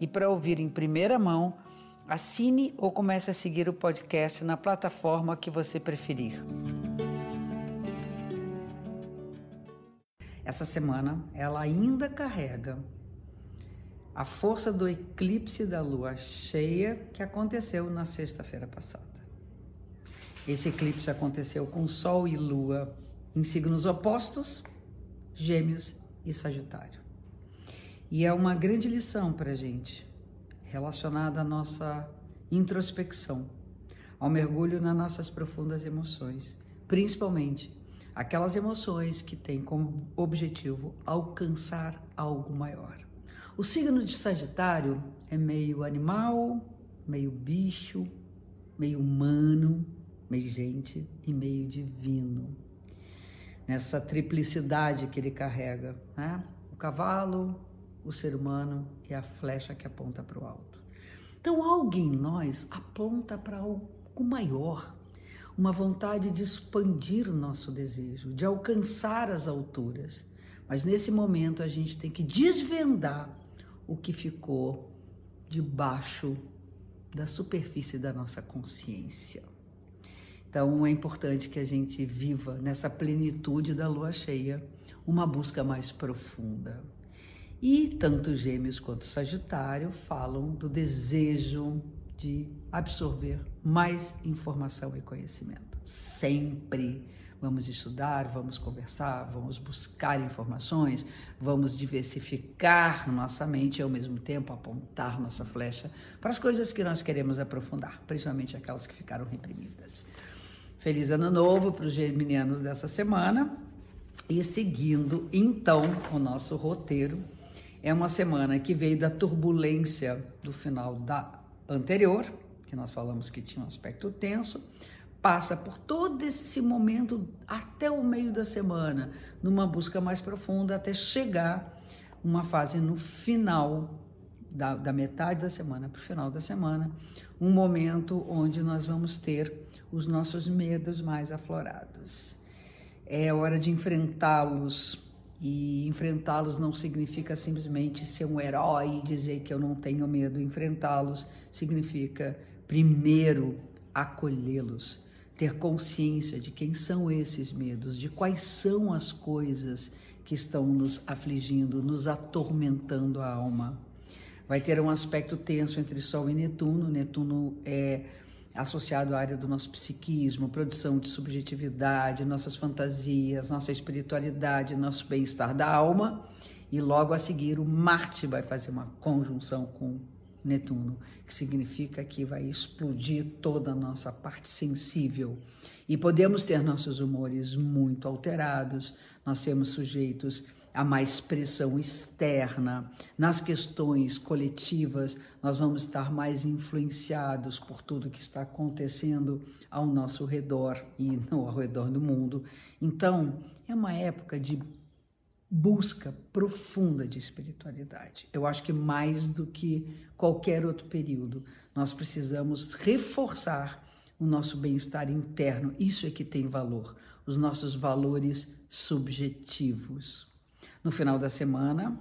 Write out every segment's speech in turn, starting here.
e para ouvir em primeira mão, assine ou comece a seguir o podcast na plataforma que você preferir. Essa semana ela ainda carrega a força do eclipse da lua cheia que aconteceu na sexta-feira passada. Esse eclipse aconteceu com Sol e Lua em signos opostos, Gêmeos e Sagitário. E é uma grande lição para a gente, relacionada à nossa introspecção, ao mergulho nas nossas profundas emoções, principalmente aquelas emoções que têm como objetivo alcançar algo maior. O signo de Sagitário é meio animal, meio bicho, meio humano, meio gente e meio divino nessa triplicidade que ele carrega, né? O cavalo, o ser humano e a flecha que aponta para o alto. Então, algo em nós aponta para algo maior, uma vontade de expandir o nosso desejo, de alcançar as alturas. Mas nesse momento a gente tem que desvendar o que ficou debaixo da superfície da nossa consciência. Então é importante que a gente viva nessa plenitude da lua cheia uma busca mais profunda. E tanto Gêmeos quanto Sagitário falam do desejo de absorver mais informação e conhecimento. Sempre vamos estudar, vamos conversar, vamos buscar informações, vamos diversificar nossa mente e ao mesmo tempo apontar nossa flecha para as coisas que nós queremos aprofundar, principalmente aquelas que ficaram reprimidas. Feliz Ano Novo para os geminianos dessa semana. E seguindo então o nosso roteiro, é uma semana que veio da turbulência do final da anterior, que nós falamos que tinha um aspecto tenso, passa por todo esse momento até o meio da semana, numa busca mais profunda, até chegar uma fase no final da, da metade da semana para o final da semana, um momento onde nós vamos ter os nossos medos mais aflorados. É hora de enfrentá-los. E enfrentá-los não significa simplesmente ser um herói e dizer que eu não tenho medo. Enfrentá-los significa, primeiro, acolhê-los, ter consciência de quem são esses medos, de quais são as coisas que estão nos afligindo, nos atormentando a alma. Vai ter um aspecto tenso entre Sol e Netuno. Netuno é associado à área do nosso psiquismo, produção de subjetividade, nossas fantasias, nossa espiritualidade, nosso bem-estar da alma. E logo a seguir, o Marte vai fazer uma conjunção com Netuno, que significa que vai explodir toda a nossa parte sensível. E podemos ter nossos humores muito alterados, nós sermos sujeitos a mais pressão externa. Nas questões coletivas, nós vamos estar mais influenciados por tudo que está acontecendo ao nosso redor e não ao redor do mundo. Então, é uma época de busca profunda de espiritualidade. Eu acho que mais do que qualquer outro período, nós precisamos reforçar o nosso bem-estar interno. Isso é que tem valor, os nossos valores subjetivos. No final da semana,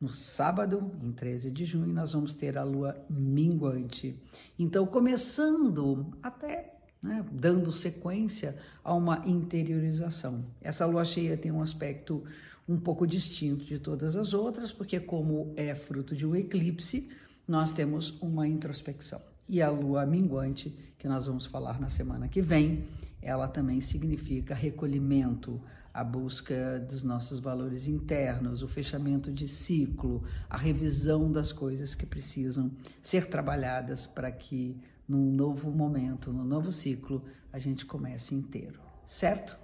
no sábado, em 13 de junho, nós vamos ter a lua minguante. Então, começando até né, dando sequência a uma interiorização. Essa lua cheia tem um aspecto um pouco distinto de todas as outras, porque, como é fruto de um eclipse, nós temos uma introspecção. E a lua minguante, que nós vamos falar na semana que vem, ela também significa recolhimento, a busca dos nossos valores internos, o fechamento de ciclo, a revisão das coisas que precisam ser trabalhadas para que num novo momento, num novo ciclo, a gente comece inteiro, certo?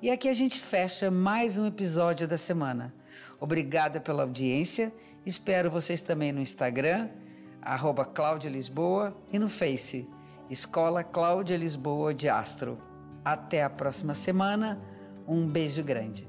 E aqui a gente fecha mais um episódio da semana. Obrigada pela audiência Espero vocês também no Instagram, arroba Cláudia Lisboa, e no Face, Escola Cláudia Lisboa de Astro. Até a próxima semana. Um beijo grande.